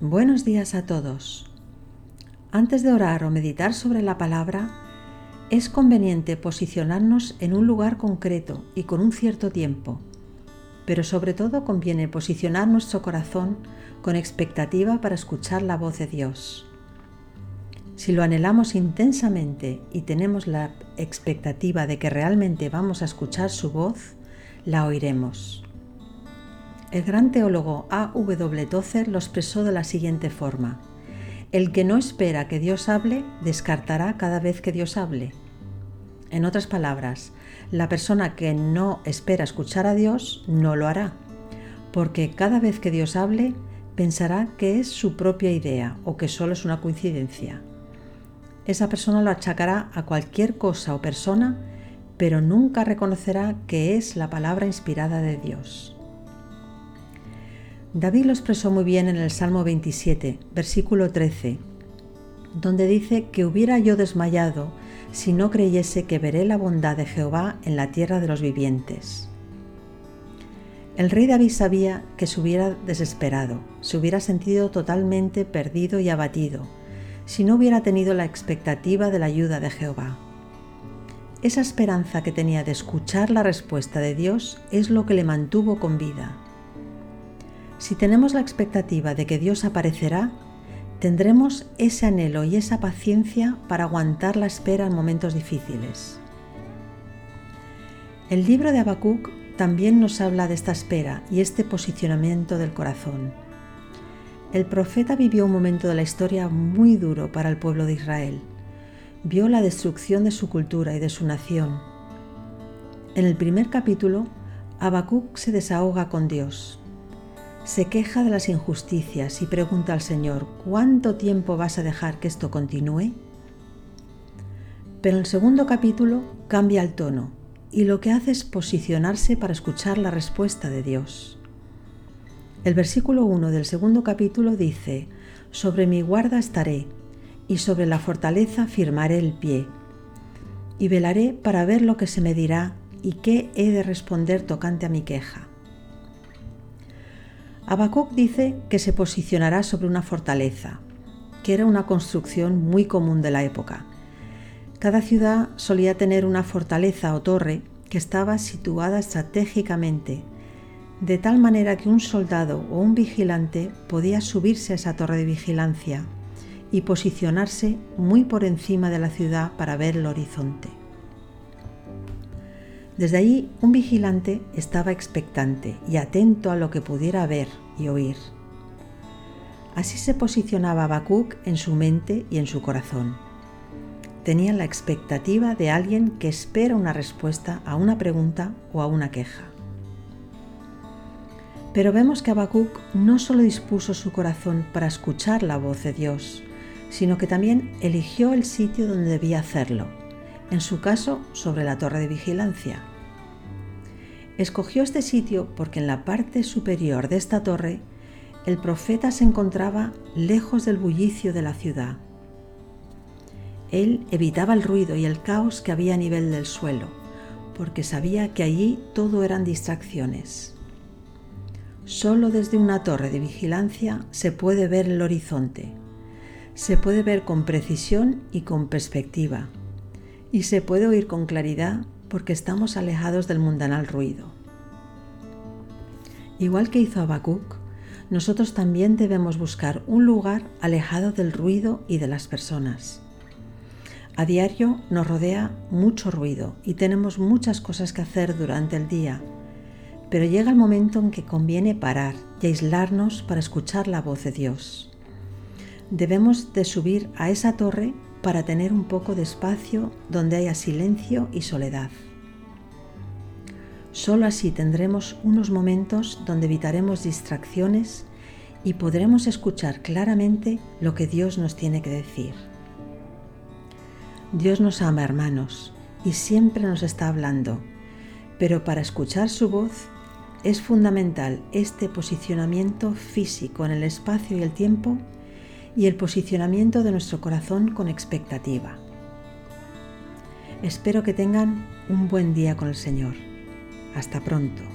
Buenos días a todos. Antes de orar o meditar sobre la palabra, es conveniente posicionarnos en un lugar concreto y con un cierto tiempo, pero sobre todo conviene posicionar nuestro corazón con expectativa para escuchar la voz de Dios. Si lo anhelamos intensamente y tenemos la expectativa de que realmente vamos a escuchar su voz, la oiremos. El gran teólogo A. W. Tozer lo expresó de la siguiente forma. El que no espera que Dios hable, descartará cada vez que Dios hable. En otras palabras, la persona que no espera escuchar a Dios no lo hará, porque cada vez que Dios hable, pensará que es su propia idea o que solo es una coincidencia. Esa persona lo achacará a cualquier cosa o persona, pero nunca reconocerá que es la palabra inspirada de Dios. David lo expresó muy bien en el Salmo 27, versículo 13, donde dice que hubiera yo desmayado si no creyese que veré la bondad de Jehová en la tierra de los vivientes. El rey David sabía que se hubiera desesperado, se hubiera sentido totalmente perdido y abatido, si no hubiera tenido la expectativa de la ayuda de Jehová. Esa esperanza que tenía de escuchar la respuesta de Dios es lo que le mantuvo con vida si tenemos la expectativa de que Dios aparecerá, tendremos ese anhelo y esa paciencia para aguantar la espera en momentos difíciles. El libro de Habacuc también nos habla de esta espera y este posicionamiento del corazón. El profeta vivió un momento de la historia muy duro para el pueblo de Israel. Vio la destrucción de su cultura y de su nación. En el primer capítulo, Habacuc se desahoga con Dios se queja de las injusticias y pregunta al Señor, ¿cuánto tiempo vas a dejar que esto continúe? Pero el segundo capítulo cambia el tono y lo que hace es posicionarse para escuchar la respuesta de Dios. El versículo 1 del segundo capítulo dice, Sobre mi guarda estaré, y sobre la fortaleza firmaré el pie, y velaré para ver lo que se me dirá y qué he de responder tocante a mi queja. Habacuc dice que se posicionará sobre una fortaleza, que era una construcción muy común de la época. Cada ciudad solía tener una fortaleza o torre que estaba situada estratégicamente, de tal manera que un soldado o un vigilante podía subirse a esa torre de vigilancia y posicionarse muy por encima de la ciudad para ver el horizonte. Desde allí un vigilante estaba expectante y atento a lo que pudiera ver y oír. Así se posicionaba Habacuc en su mente y en su corazón. Tenía la expectativa de alguien que espera una respuesta a una pregunta o a una queja. Pero vemos que Habacuc no solo dispuso su corazón para escuchar la voz de Dios, sino que también eligió el sitio donde debía hacerlo, en su caso sobre la torre de vigilancia. Escogió este sitio porque en la parte superior de esta torre el profeta se encontraba lejos del bullicio de la ciudad. Él evitaba el ruido y el caos que había a nivel del suelo, porque sabía que allí todo eran distracciones. Solo desde una torre de vigilancia se puede ver el horizonte, se puede ver con precisión y con perspectiva, y se puede oír con claridad porque estamos alejados del mundanal ruido. Igual que hizo Habacuc, nosotros también debemos buscar un lugar alejado del ruido y de las personas. A diario nos rodea mucho ruido y tenemos muchas cosas que hacer durante el día, pero llega el momento en que conviene parar y aislarnos para escuchar la voz de Dios. Debemos de subir a esa torre para tener un poco de espacio donde haya silencio y soledad. Solo así tendremos unos momentos donde evitaremos distracciones y podremos escuchar claramente lo que Dios nos tiene que decir. Dios nos ama, hermanos, y siempre nos está hablando, pero para escuchar su voz es fundamental este posicionamiento físico en el espacio y el tiempo y el posicionamiento de nuestro corazón con expectativa. Espero que tengan un buen día con el Señor. Hasta pronto.